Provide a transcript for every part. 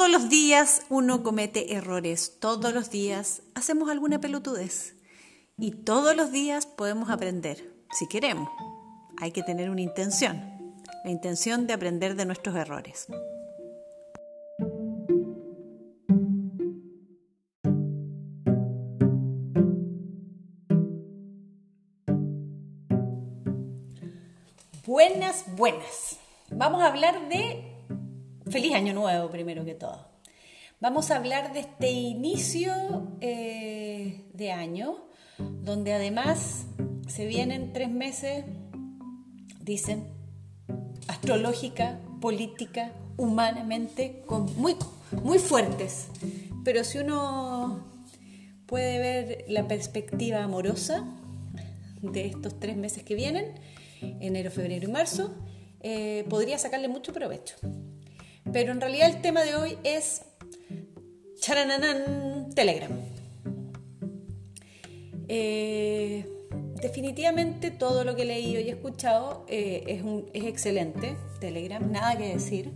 Todos los días uno comete errores, todos los días hacemos alguna pelotudez y todos los días podemos aprender, si queremos. Hay que tener una intención, la intención de aprender de nuestros errores. Buenas, buenas. Vamos a hablar de Feliz año nuevo, primero que todo. Vamos a hablar de este inicio eh, de año, donde además se vienen tres meses, dicen, astrológica, política, humanamente, muy, muy fuertes. Pero si uno puede ver la perspectiva amorosa de estos tres meses que vienen, enero, febrero y marzo, eh, podría sacarle mucho provecho. Pero en realidad el tema de hoy es charananán, Telegram. Eh, definitivamente todo lo que he leído y he escuchado eh, es, excelente, Telegram, nada que decir.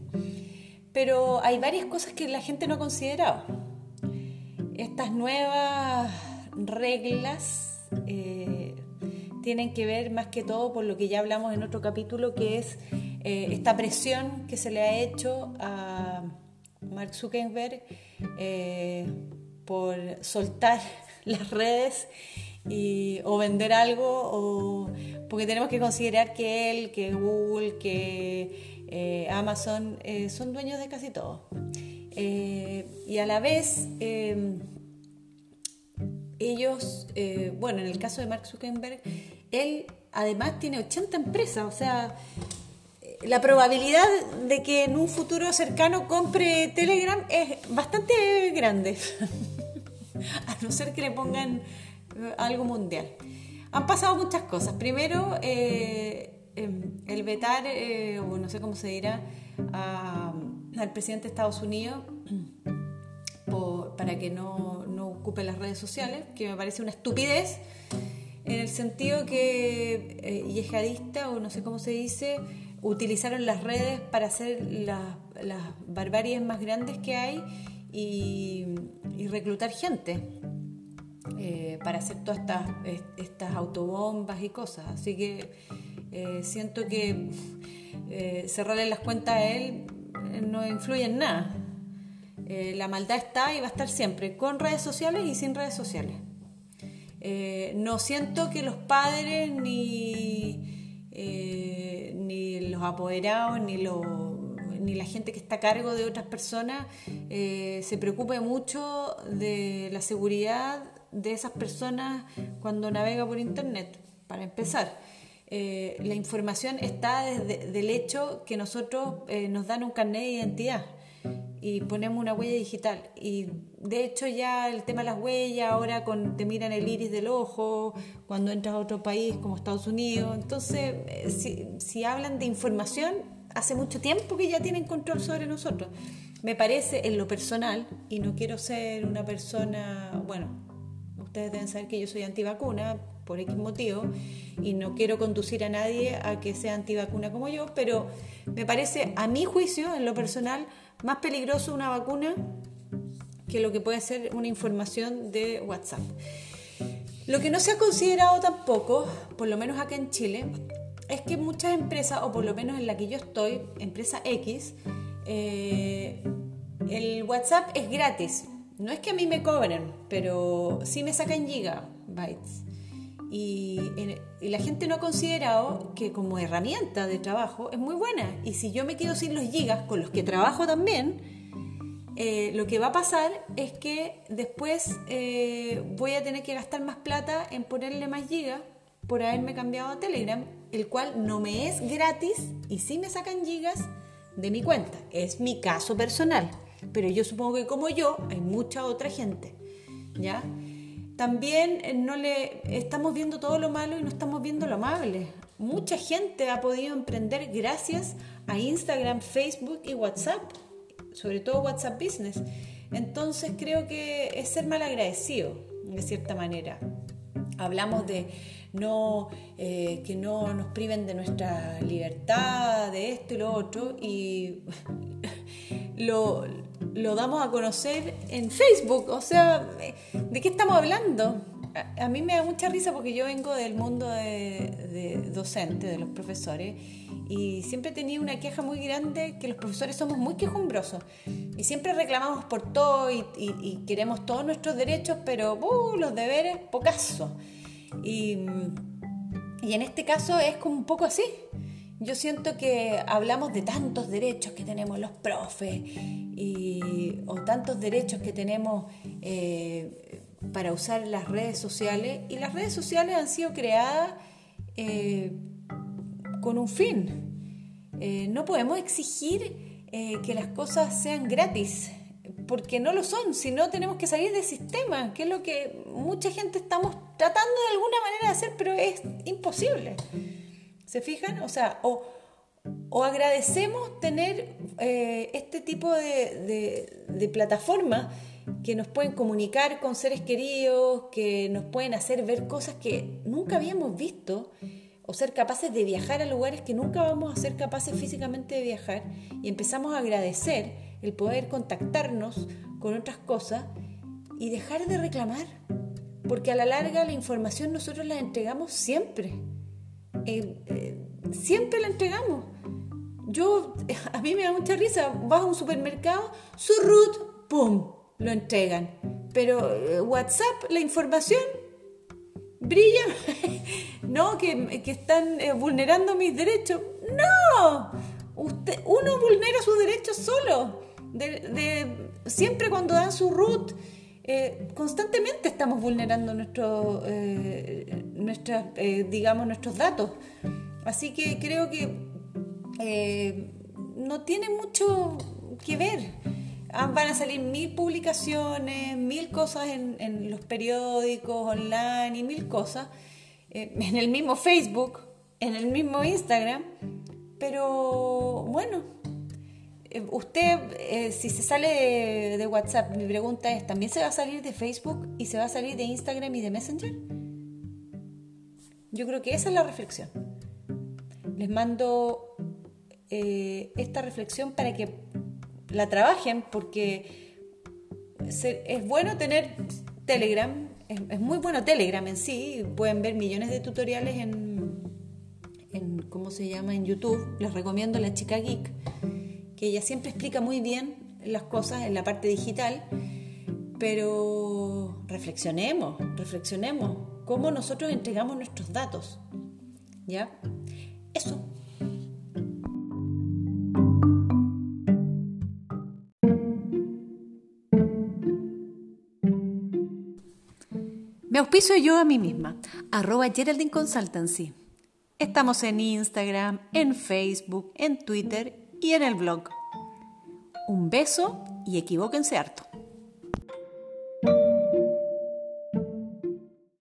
Pero hay varias cosas que la gente no ha considerado. Estas nuevas reglas eh, tienen que ver más que todo por lo que ya hablamos en otro capítulo, que es eh, esta presión que se le ha hecho a Mark Zuckerberg eh, por soltar las redes o vender algo, o, porque tenemos que considerar que él, que Google, que eh, Amazon son dueños de casi todo. y a la vez, ellos, bueno, en el caso de Mark Zuckerberg, él además tiene 80 empresas, o sea, la probabilidad de que en un futuro cercano compre Telegram es bastante grande, a no ser que le pongan eh, algo mundial. Han pasado muchas cosas. Primero, eh, em, el vetar, eh, o no sé cómo se dirá, al presidente de Estados Unidos para que no, no ocupe las redes sociales, que me parece una estupidez, en el sentido que yihadista, o no sé cómo se dice, utilizaron las redes para hacer las, las barbaries más grandes que hay y, reclutar gente eh, para hacer todas estas, estas autobombas y cosas. Así que eh, siento que eh, cerrarle las cuentas a él no influye en nada. la maldad está y va a estar siempre, con redes sociales y sin redes sociales. no siento que los padres ni los apoderados ni, ni la gente que está a cargo de otras personas eh, se preocupe mucho de la seguridad de esas personas cuando navega por Internet, para empezar. Eh, la información está desde del hecho que nosotros eh, nos dan un carnet de identidad y ponemos una huella digital. Y de hecho ya el tema de las huellas, ahora con, te miran el iris del ojo, cuando entras a otro país como Estados Unidos. Entonces, eh, si, si hablan de información, hace mucho tiempo que ya tienen control sobre nosotros. Me parece en lo personal, y no quiero ser una persona, bueno, ustedes deben saber que yo soy antivacuna por X motivo, y no quiero conducir a nadie a que sea antivacuna como yo, pero me parece, a mi juicio, en lo personal, más peligroso una vacuna que lo que puede ser una información de WhatsApp. Lo que no se ha considerado tampoco, por lo menos acá en Chile, es que muchas empresas, o por lo menos en la que yo estoy, empresa X, eh, el WhatsApp es gratis. No es que a mí me cobren, pero sí me sacan gigabytes. Y, y, la gente no ha considerado que como herramienta de trabajo es muy buena. Y si yo me quedo sin los gigas con los que trabajo también, eh, lo que va a pasar es que después eh, voy a tener que gastar más plata en ponerle más gigas por haberme cambiado a Telegram, el cual no me es gratis y sí me sacan gigas de mi cuenta. Es mi caso personal, pero yo supongo que como yo hay mucha otra gente, ¿ya? También eh, no le estamos viendo todo lo malo y no estamos viendo lo amable. Mucha gente ha podido emprender gracias a Instagram, Facebook y WhatsApp sobre todo WhatsApp Business. Entonces creo que es ser mal agradecido, de cierta manera. Hablamos de no, eh, que no nos priven de nuestra libertad, de esto y lo otro, y lo, lo damos a conocer en Facebook. O sea, ¿de qué estamos hablando? A, mí me da mucha risa porque yo vengo del mundo de, de docente, de los profesores, y siempre he tenido una queja muy grande que los profesores somos muy quejumbrosos y siempre reclamamos por todo y, queremos todos nuestros derechos, pero uh, los deberes, pocaso. Y, y en este caso es como un poco así. Yo siento que hablamos de tantos derechos que tenemos los profes y, o tantos derechos que tenemos eh, para usar las redes sociales y las redes sociales han sido creadas eh, con un fin. Eh, no podemos exigir que las cosas sean gratis porque no lo son, si no tenemos que salir del sistema, que es lo que mucha gente estamos tratando de alguna manera de hacer, pero es imposible. ¿Se fijan? O sea, o, agradecemos tener eh, este tipo de, de, plataformas que nos pueden comunicar con seres queridos, que nos pueden hacer ver cosas que nunca habíamos visto, o ser capaces de viajar a lugares que nunca vamos a ser capaces físicamente de viajar, y empezamos a agradecer el poder contactarnos con otras cosas y dejar de reclamar, porque a la larga la información nosotros la entregamos siempre. Eh, eh, siempre la entregamos. Yo, a mí me da mucha risa, vas a un supermercado, su root, ¡pum!, lo entregan. Pero eh, WhatsApp, la información brilla, no, que, que están vulnerando mis derechos. No, Usted, uno vulnera sus derechos solo. De, siempre cuando dan su root, constantemente estamos vulnerando nuestro, eh, digamos, nuestros datos. Así que creo que eh, no tiene mucho que ver. Ah, van a salir mil publicaciones, mil cosas en, los periódicos online y mil cosas, eh, en el mismo Facebook, en el mismo Instagram, pero bueno, usted, si se sale de, WhatsApp, mi pregunta es, ¿también se va a salir de Facebook y se va a salir de Instagram y de Messenger? Yo creo que esa es la reflexión. Les mando eh, esta reflexión para que la trabajen porque es bueno tener Telegram, es, muy bueno Telegram en sí, pueden ver millones de tutoriales en, en, ¿cómo se llama?, en YouTube. Les recomiendo la chica geek, que ella siempre explica muy bien las cosas en la parte digital, pero reflexionemos, reflexionemos cómo nosotros entregamos nuestros datos. ¿Ya? Eso. Me auspicio yo a mí misma, arroba Geraldine Consultancy. Estamos en Instagram, en Facebook, en Twitter y en el blog. Un beso y equivóquense harto.